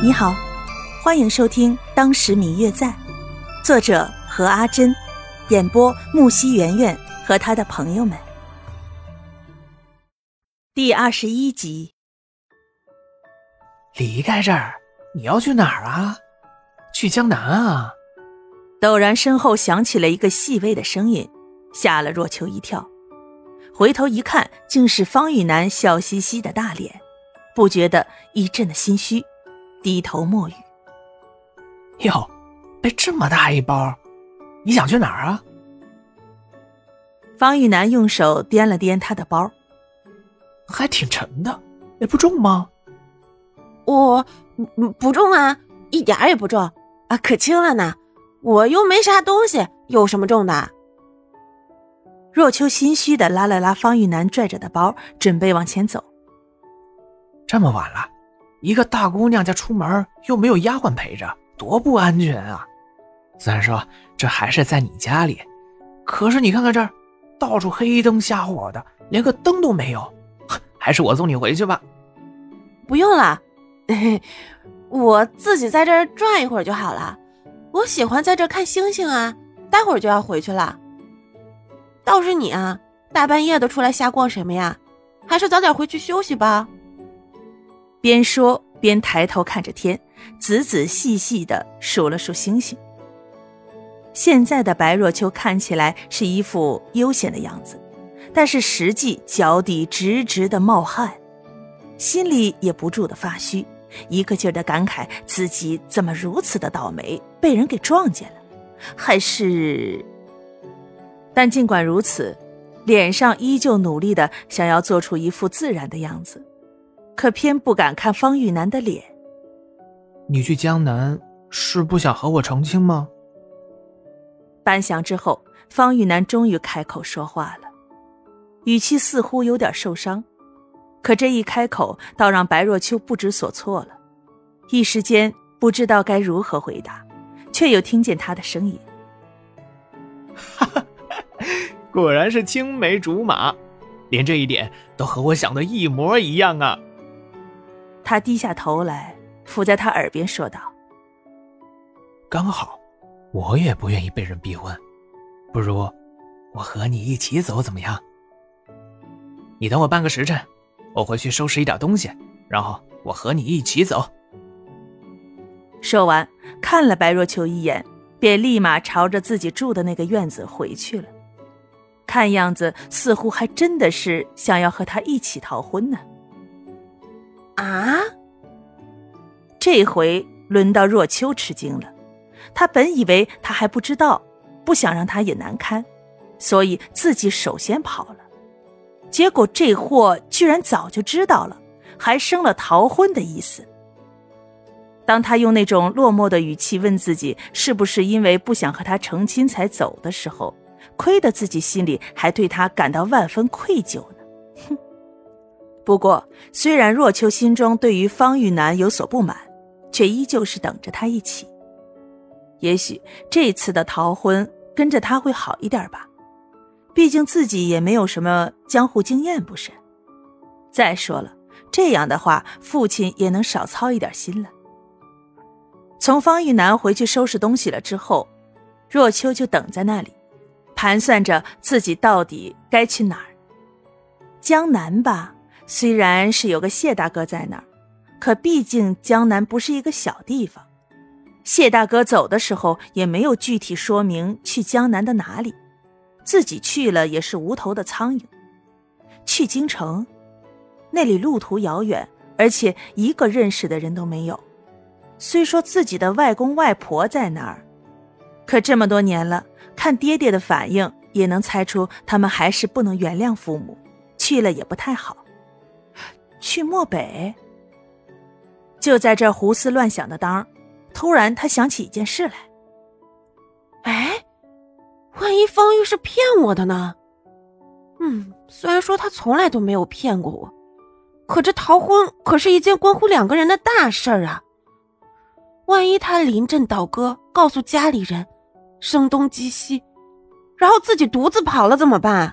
你好，欢迎收听《当时明月在》，作者何阿珍，演播木西圆圆和他的朋友们。第二十一集。离开这儿，你要去哪儿啊？去江南啊？陡然身后响起了一个细微的声音，吓了若秋一跳。回头一看，竟是方玉楠笑嘻嘻的大脸，不觉得一阵的心虚，低头默语。哟，背这么大一包，你想去哪儿啊？方玉楠用手掂了掂他的包，还挺沉的，也不重吗？我不重啊，一点也不重啊，可轻了呢。我又没啥东西，有什么重的？若秋心虚的拉了拉方玉楠拽着的包，准备往前走。这么晚了，一个大姑娘家出门又没有丫鬟陪着，多不安全啊！虽然说这还是在你家里，可是你看看这儿，到处黑灯瞎火的，连个灯都没有。还是我送你回去吧。不用了，我自己在这儿转一会儿就好了。我喜欢在这看星星啊，待会儿就要回去了。倒是你啊，大半夜的出来瞎逛什么呀？还是早点回去休息吧。边说边抬头看着天，仔仔细细的数了数星星。现在的白若秋看起来是一副悠闲的样子，但是实际脚底直直的冒汗，心里也不住的发虚，一个劲儿的感慨自己怎么如此的倒霉，被人给撞见了，还是。但尽管如此，脸上依旧努力的想要做出一副自然的样子，可偏不敢看方玉楠的脸。你去江南是不想和我成亲吗？半晌之后，方玉楠终于开口说话了，语气似乎有点受伤，可这一开口，倒让白若秋不知所措了，一时间不知道该如何回答，却又听见他的声音：“哈哈。”果然是青梅竹马，连这一点都和我想的一模一样啊！他低下头来，伏在他耳边说道：“刚好，我也不愿意被人逼婚，不如我和你一起走怎么样？你等我半个时辰，我回去收拾一点东西，然后我和你一起走。”说完，看了白若秋一眼，便立马朝着自己住的那个院子回去了。看样子，似乎还真的是想要和他一起逃婚呢。啊！这回轮到若秋吃惊了。他本以为他还不知道，不想让他也难堪，所以自己首先跑了。结果这货居然早就知道了，还生了逃婚的意思。当他用那种落寞的语气问自己是不是因为不想和他成亲才走的时候，亏得自己心里还对他感到万分愧疚呢，不过，虽然若秋心中对于方玉楠有所不满，却依旧是等着他一起。也许这次的逃婚跟着他会好一点吧，毕竟自己也没有什么江湖经验，不是？再说了，这样的话，父亲也能少操一点心了。从方玉楠回去收拾东西了之后，若秋就等在那里。盘算着自己到底该去哪儿。江南吧，虽然是有个谢大哥在那儿，可毕竟江南不是一个小地方。谢大哥走的时候也没有具体说明去江南的哪里，自己去了也是无头的苍蝇。去京城，那里路途遥远，而且一个认识的人都没有。虽说自己的外公外婆在那儿，可这么多年了。看爹爹的反应，也能猜出他们还是不能原谅父母，去了也不太好。去漠北。就在这胡思乱想的当儿突然他想起一件事来。哎，万一方玉是骗我的呢？嗯，虽然说他从来都没有骗过我，可这逃婚可是一件关乎两个人的大事儿啊。万一他临阵倒戈，告诉家里人。声东击西，然后自己独自跑了怎么办？